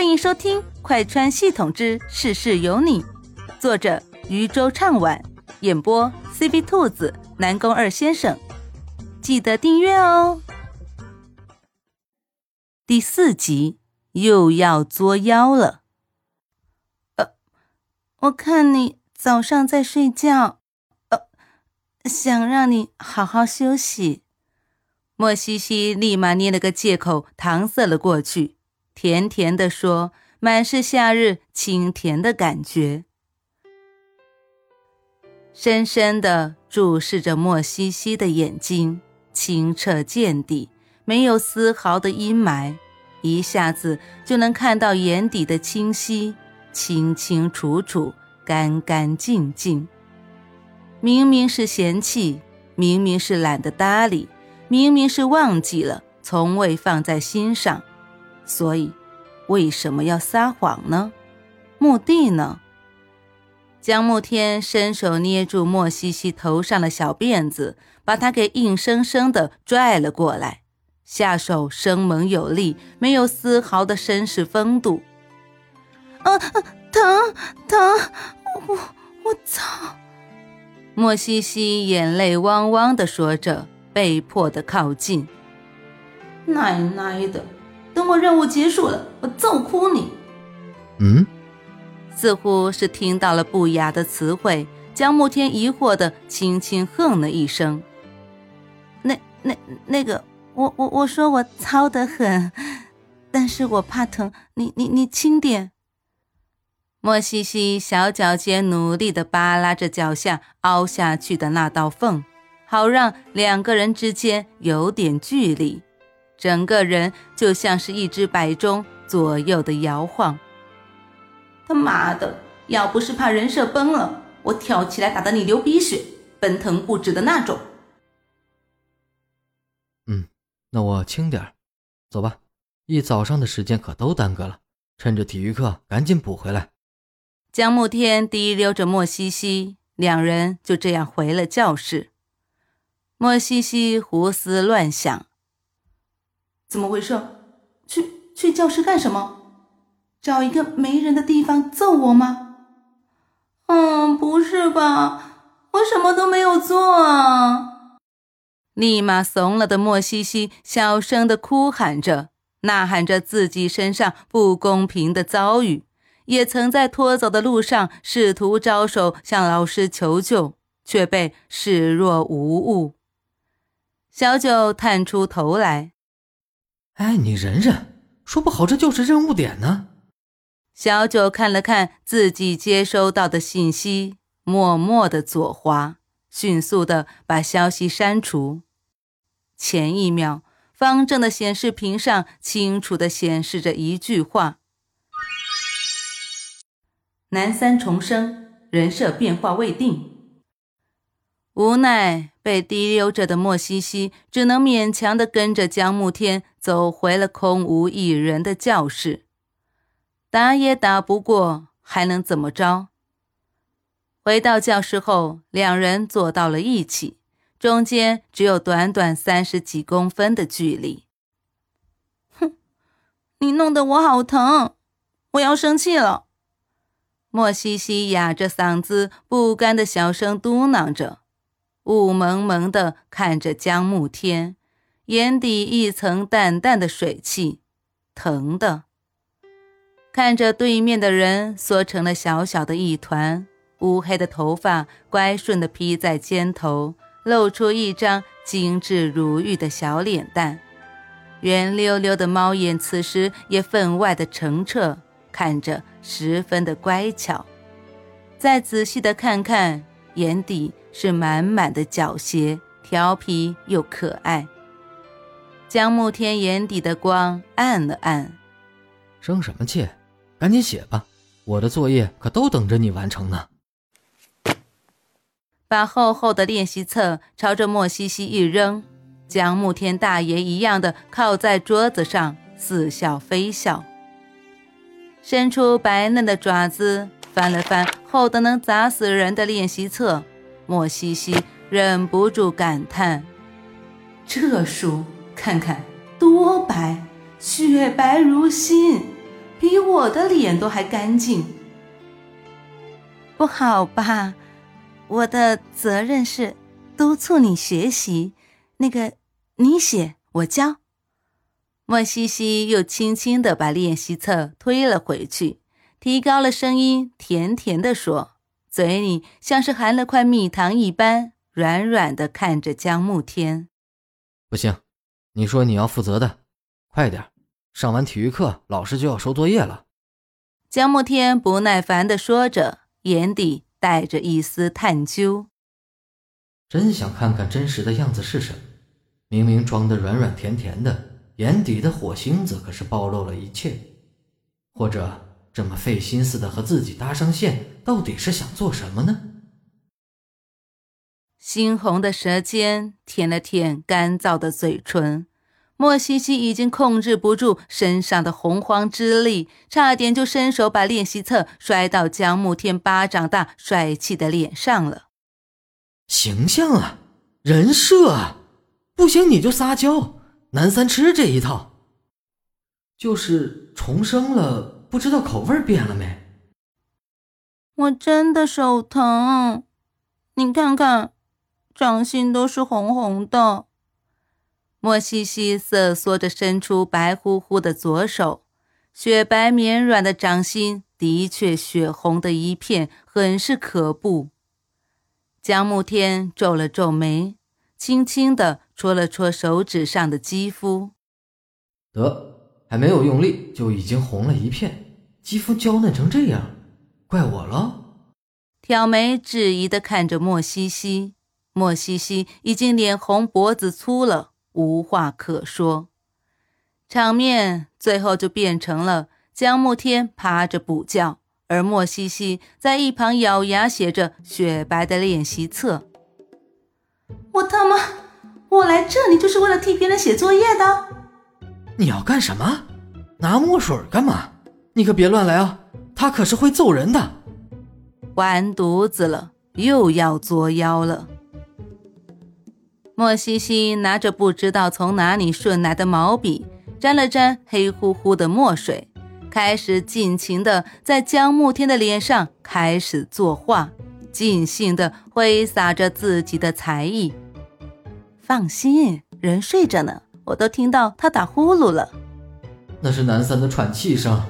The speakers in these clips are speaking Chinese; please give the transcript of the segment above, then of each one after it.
欢迎收听《快穿系统之事事有你》，作者渔舟唱晚，演播 C B 兔子、南宫二先生。记得订阅哦。第四集又要作妖了。呃，我看你早上在睡觉，呃，想让你好好休息。莫西西立马捏了个借口搪塞了过去。甜甜的说，满是夏日清甜的感觉。深深的注视着莫西西的眼睛，清澈见底，没有丝毫的阴霾，一下子就能看到眼底的清晰，清清楚楚，干干净净。明明是嫌弃，明明是懒得搭理，明明是忘记了，从未放在心上。所以，为什么要撒谎呢？目的呢？江慕天伸手捏住莫西西头上的小辫子，把她给硬生生的拽了过来，下手生猛有力，没有丝毫的绅士风度。啊，疼疼！我我操！莫西西眼泪汪汪的说着，被迫的靠近。奶奶的！等我任务结束了，我揍哭你！嗯，似乎是听到了不雅的词汇，江慕天疑惑的轻轻哼了一声。那、那、那个，我、我、我说我糙得很，但是我怕疼，你、你、你轻点。莫西西小脚尖努力的扒拉着脚下凹下去的那道缝，好让两个人之间有点距离。整个人就像是一只摆钟，左右的摇晃。他妈的，要不是怕人设崩了，我跳起来打得你流鼻血、奔腾不止的那种。嗯，那我轻点走吧，一早上的时间可都耽搁了，趁着体育课赶紧补回来。江慕天提溜着莫西西，两人就这样回了教室。莫西西胡思乱想。怎么回事？去去教室干什么？找一个没人的地方揍我吗？嗯，不是吧，我什么都没有做啊！立马怂了的莫西西小声的哭喊着，呐喊着自己身上不公平的遭遇，也曾在拖走的路上试图招手向老师求救，却被视若无物。小九探出头来。哎，你忍忍，说不好这就是任务点呢。小九看了看自己接收到的信息，默默的左滑，迅速的把消息删除。前一秒，方正的显示屏上清楚的显示着一句话：“南三重生，人设变化未定。”无奈被提溜着的莫西西，只能勉强的跟着江慕天走回了空无一人的教室。打也打不过，还能怎么着？回到教室后，两人坐到了一起，中间只有短短三十几公分的距离。哼，你弄得我好疼，我要生气了。莫西西哑着嗓子，不甘的小声嘟囔着。雾蒙蒙的看着江暮天，眼底一层淡淡的水汽，疼的。看着对面的人缩成了小小的一团，乌黑的头发乖顺的披在肩头，露出一张精致如玉的小脸蛋，圆溜溜的猫眼此时也分外的澄澈，看着十分的乖巧。再仔细的看看，眼底。是满满的狡黠，调皮又可爱。江慕天眼底的光暗了暗，生什么气？赶紧写吧，我的作业可都等着你完成呢。把厚厚的练习册朝着莫西西一扔，江慕天大爷一样的靠在桌子上，似笑非笑，伸出白嫩的爪子翻了翻厚的能砸死人的练习册。莫西西忍不住感叹：“这书看看多白，雪白如新，比我的脸都还干净。不好吧？我的责任是督促你学习。那个，你写，我教。莫西西又轻轻地把练习册推了回去，提高了声音，甜甜地说，嘴里像是含了块蜜糖一般，软软的看着江慕天。不行，你说你要负责的，快点，上完体育课，老师就要收作业了。江慕天不耐烦的说着，眼底带着一丝探究。真想看看真实的样子是什么，明明装的软软甜甜的。眼底的火星子可是暴露了一切，或者这么费心思的和自己搭上线，到底是想做什么呢？猩红的舌尖舔了舔干燥的嘴唇，莫西西已经控制不住身上的洪荒之力，差点就伸手把练习册摔到江慕天巴掌大帅气的脸上了。形象啊，人设啊，不行你就撒娇。男三吃这一套，就是重生了，不知道口味变了没？我真的手疼，你看看，掌心都是红红的。莫西西瑟缩着伸出白乎乎的左手，雪白绵软的掌心的确血红的一片，很是可怖。江慕天皱了皱眉。轻轻地戳了戳手指上的肌肤，得，还没有用力就已经红了一片，肌肤娇嫩成这样，怪我了。挑眉质疑地看着莫西西，莫西西已经脸红脖子粗了，无话可说。场面最后就变成了江慕天趴着补觉，而莫西西在一旁咬牙写着雪白的练习册。我他妈，我来这里就是为了替别人写作业的。你要干什么？拿墨水干嘛？你可别乱来啊！他可是会揍人的。完犊子了，又要作妖了。莫西西拿着不知道从哪里顺来的毛笔，沾了沾黑乎乎的墨水，开始尽情的在江慕天的脸上开始作画。尽兴的挥洒着自己的才艺。放心，人睡着呢，我都听到他打呼噜了。那是南三的喘气声。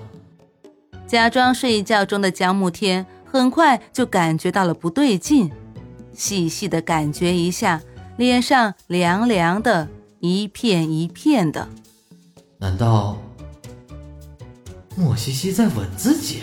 假装睡觉中的江慕天很快就感觉到了不对劲，细细的感觉一下，脸上凉凉的，一片一片的。难道莫西西在吻自己？